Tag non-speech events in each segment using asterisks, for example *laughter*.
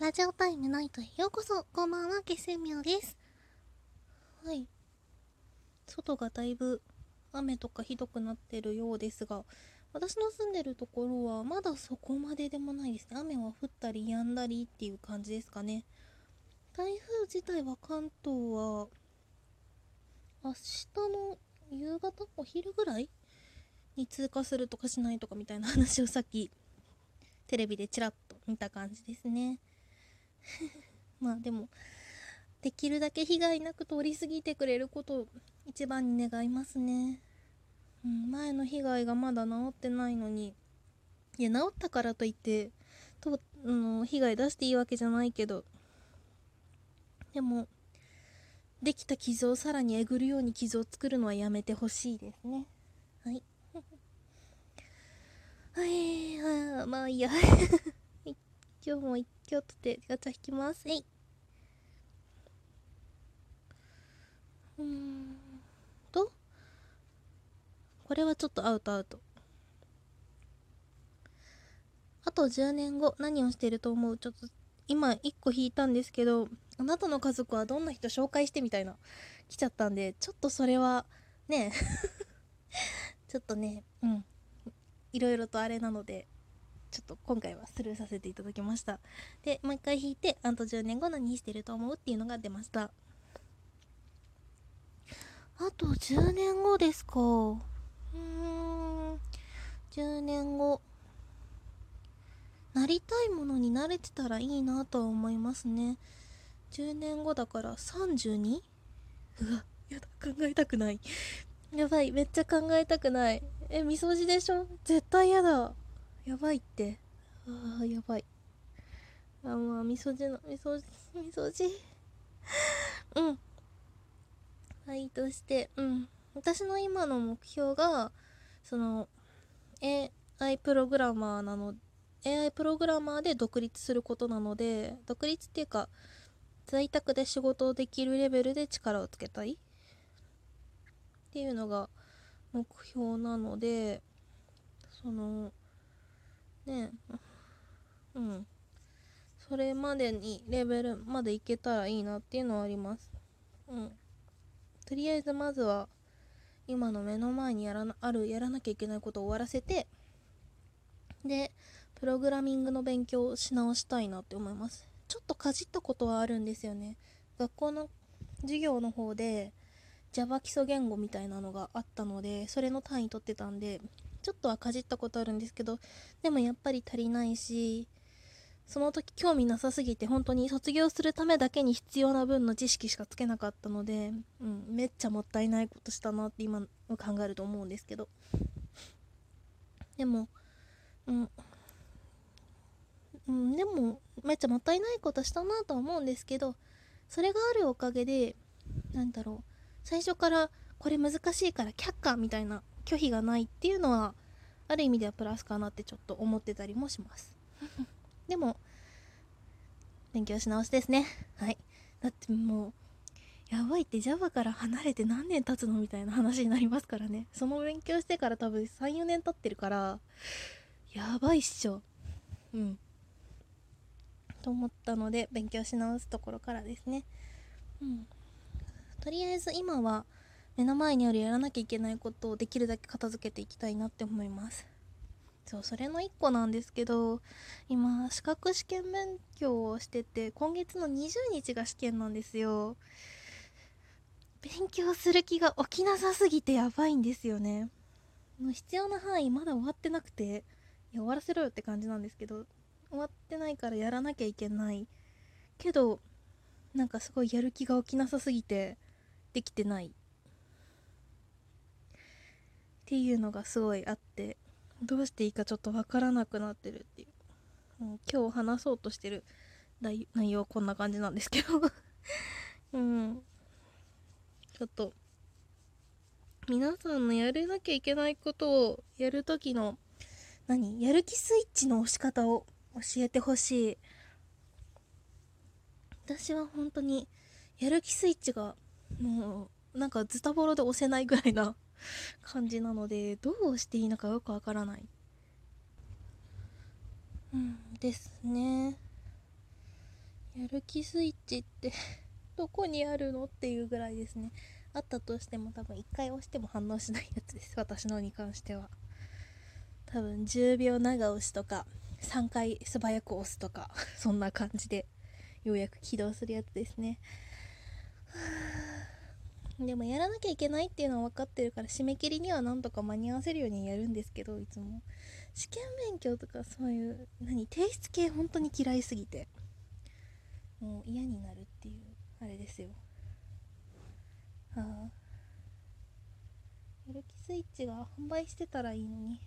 ラジオタイムナイトへようこそ。こんばんは、気仙妙です。はい。外がだいぶ雨とかひどくなってるようですが、私の住んでるところはまだそこまででもないですね。雨は降ったり止んだりっていう感じですかね。台風自体は関東は明日の夕方お昼ぐらいに通過するとかしないとかみたいな話をさっきテレビでちらっと見た感じですね。*laughs* まあでもできるだけ被害なく通り過ぎてくれることを一番に願いますね、うん、前の被害がまだ治ってないのにいや治ったからといってと、うん、被害出していいわけじゃないけどでもできた傷をさらにえぐるように傷を作るのはやめてほしいですね。はい。*laughs* はい。あまあいいや。*laughs* 今日も一挙とってガチャ引きます。えい。うんとこれはちょっとアウトアウト。あと10年後何をしていると思う？ちょっと今1個引いたんですけどあなたの家族はどんな人紹介してみたいな来ちゃったんでちょっとそれはね *laughs* ちょっとねうん。いろいろとあれなのでちょっと今回はスルーさせていただきましたでもう一回引いてあと10年後何してると思うっていうのが出ましたあと10年後ですか。うん。10年後。なりたいものに慣れてたらいいなとは思いますね。10年後だから 32? うわ、やだ、考えたくない。やばい、めっちゃ考えたくない。え、みそじでしょ？絶対やだ。やばいって。ああ、やばい。あ、まあ、みそじの、みそじ、みそじ。うん。はいとしてうん私の今の目標がその AI プログラマーなの AI プログラマーで独立することなので独立っていうか在宅で仕事をできるレベルで力をつけたいっていうのが目標なのでそのね。うん。それまでにレベルまでいけたらいいなっていうのはあります。うん。とりあえずまずは今の目の前にやらなあるやらなきゃいけないことを終わらせてでプログラミングの勉強をし直したいなって思います。ちょっとかじったことはあるんですよね。学校の授業の方で Java 基礎言語みたいなのがあったのでそれの単位取ってたんでちょっとはかじったことあるんですけどでもやっぱり足りないしその時興味なさすぎて本当に卒業するためだけに必要な分の知識しかつけなかったので、うん、めっちゃもったいないことしたなって今考えると思うんですけど。でもうん、うん、でもめっちゃもったいないことしたなとは思うんですけどそれがあるおかげでなんだろう最初からこれ難しいから却下みたいな拒否がないっていうのはある意味ではプラスかなってちょっと思ってたりもします *laughs* でも、勉強し直しですね。はい。だってもう、やばいって Java から離れて何年経つのみたいな話になりますからね。その勉強してから多分3、4年経ってるから、やばいっしょ。うん。と思ったので、勉強し直すところからですね。うん。とりあえず今は、目の前にあるやらなきゃいけないことをできるだけ片付けていきたいなって思います。そうそれの1個なんですけど今資格試験勉強をしてて今月の20日が試験なんですよ。勉強する気が起きなさすぎてやばいんですよね。必要な範囲まだ終わってなくていや終わらせろよって感じなんですけど終わってないからやらなきゃいけない。けどなんかすごいやる気が起きなさすぎてできてない。っていうのがすごいあってどうしていいかちょっとわからなくなってるっていう、う、今日話そうとしてる内容こんな感じなんですけど。*laughs* うん。ちょっと皆さんのやれなきゃいけないことをやるときの何？やる気スイッチの押し方を教えてほしい。私は本当にやる気スイッチがもうなんかズタボロで押せないぐらいな感じなのでどうしていいのかよくわからない。うんですね。やる気スイッチって *laughs* どこにあるのっていうぐらいですね。あったとしても多分1回押しても反応しないやつです。私のに関しては。多分10秒長押しとか3回素早く押すとか *laughs* そんな感じでようやく起動するやつですね。でもやらなきゃいけないっていうのは分かってるから締め切りにはなんとか間に合わせるようにやるんですけどいつも。試験勉強とかそういう何提出系本当に嫌いすぎて。もう嫌になるっていうあれですよ。はあ。やる気スイッチが販売してたらいいのに。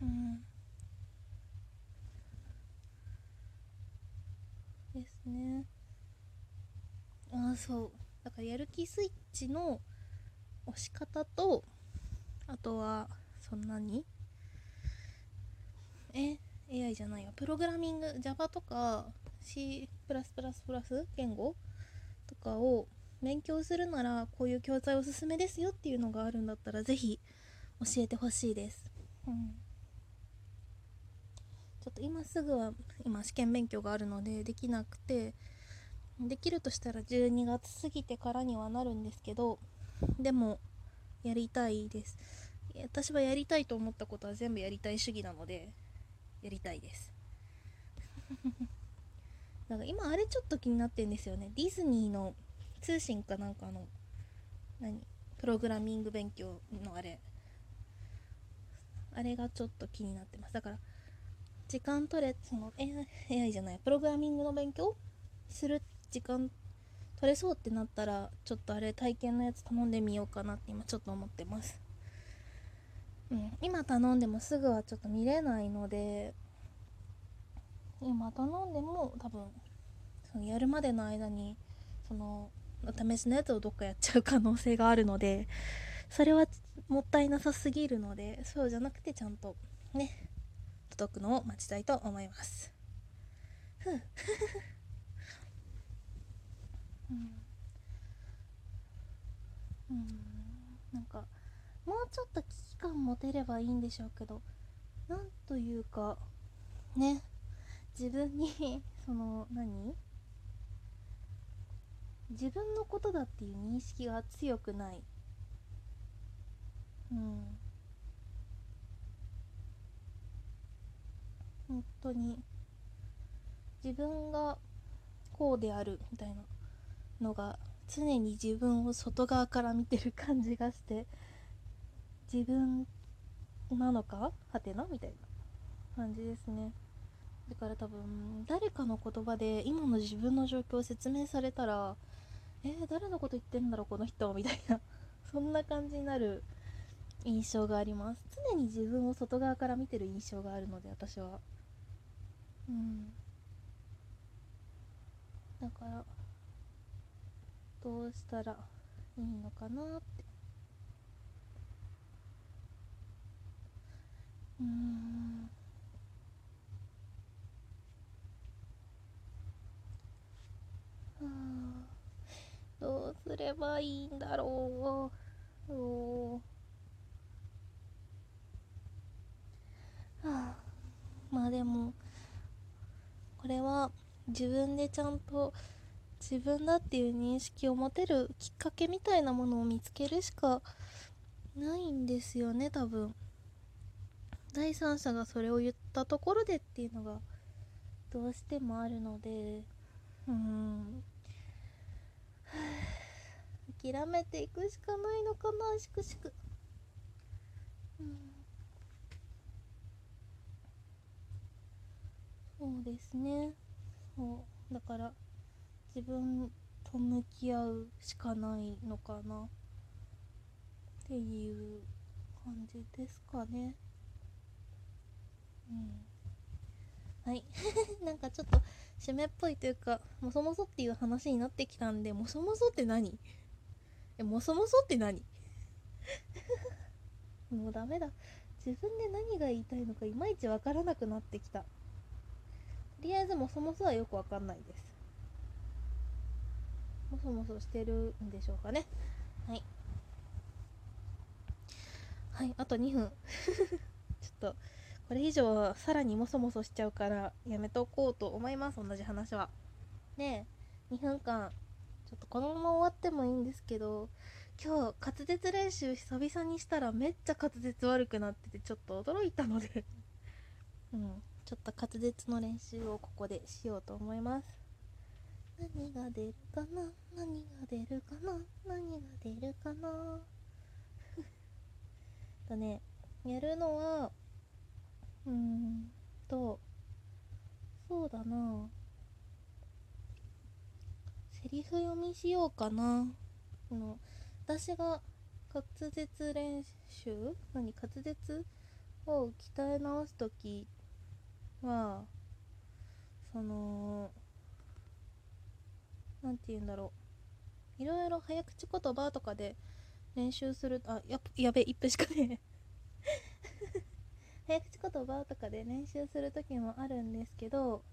うん。ですね。あそう。だからやる気スイッチの押し方とあとはそんなに？え？AI じゃないよプログラミング Java とか C+++ 言語？とかを勉強するならこういう教材おすすめですよっていうのがあるんだったら是非教えてほしいです、うん、ちょっと今すぐは今試験勉強があるのでできなくてできるとしたら12月過ぎてからにはなるんですけどでもやりたいです。私はやりたいと思ったことは全部やりたい主義なのでやりたいです。*laughs* なんか今あれちょっと気になってんですよね。ディズニーの通信かなんかの何？プログラミング勉強のあれ。あれがちょっと気になってます。だから時間取れその AI じゃないプログラミングの勉強する時間取れそうってなったらちょっとあれ体験のやつ頼んでみようかなって今ちょっと思ってます。うん、今頼んでもすぐはちょっと見れないので今頼んでも多分そのやるまでの間にそのお試しのやつをどっかやっちゃう可能性があるのでそれはもったいなさすぎるのでそうじゃなくてちゃんとね届くのを待ちたいと思います。ふう。うん、うん、なんかもうちょっと危機感持てればいいんでしょうけどなんというかね。自分に *laughs* その何？自分のことだっていう認識が強くない。うん。本当に自分がこうであるみたいな。のが常に自分を外側から見てる感じがして自分なのか？はてな？みたいな感じですね。だから多分誰かの言葉で今の自分の状況を説明されたらえー、誰のこと言ってんだろう？この人みたいな *laughs* そんな感じになる印象があります。常に自分を外側から見てる印象があるので私は。うん。だからどうしたらいいのかなって。うん。あどうすればいいんだろう。おはあまあでもこれは自分でちゃんと自分だっていう認識を持てるきっかけみたいなものを見つけるしかないんですよね多分。第三者がそれを言ったところでっていうのがどうしてもあるので。うん。諦めていくしかないのかなしくしくうん。そうですね。そう。だから自分と向き合うしかないのかな。っていう感じですかね。うん。はい。*laughs* なんかちょっと締めっぽいというかもそもそっていう話になってきたんでもそもそって何？*laughs* えもそもそって何？*laughs* もうダメだ。自分で何が言いたいのかいまいちわからなくなってきた。とりあえずもそもそはよくわかんないです。もそもそしてるんでしょうかね。はい。はいあと2分。*laughs* ちょっとこれ以上はさらにもそもそしちゃうからやめとこうと思います同じ話は。で2分間。ちょっとこのまま終わってもいいんですけど今日滑舌練習久々にしたらめっちゃ滑舌悪くなっててちょっと驚いたので。うん。ちょっと滑舌の練習をここでしようと思います。何が出るかな？何が出るかな？何が出るかな？*laughs* だねやるのはうーんとそうだな。セリフ読みしようかな。あの私が滑舌練習？何滑舌を鍛え直す時はその何て言うんだろう。いろいろ早口言葉とかで練習するあややべ1分しかね *laughs* 早口言葉とかで練習する時もあるんですけど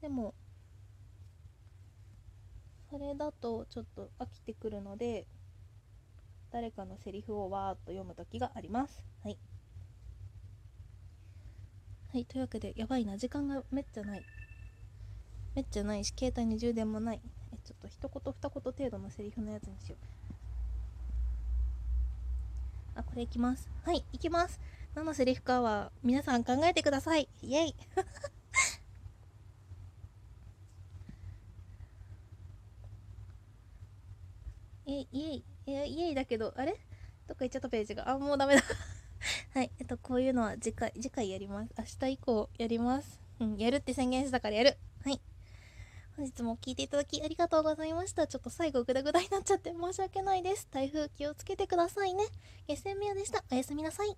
でもそれだとちょっと飽きてくるので誰かのセリフをわーっと読む時があります。はい。はいというわけでやばいな。時間がめっちゃない。めっちゃないし携帯に充電もない。えちょっと一言二言程度のセリフのやつにしよう。あこれいきます。はいいきます。何のセリフかは皆さん考えてください。イエイ。*laughs* えイエイ。えイエイだけどあれ？どっか行っちゃったページが。あもうダメだ。*laughs* はいえっとこういうのは次回次回やります。明日以降やります。うんやるって宣言したからやる。本日も聞いていただきありがとうございました。ちょっと最後グダグダになっちゃって申し訳ないです。台風気をつけてくださいね。ゲスミヤでした。おやすみなさい。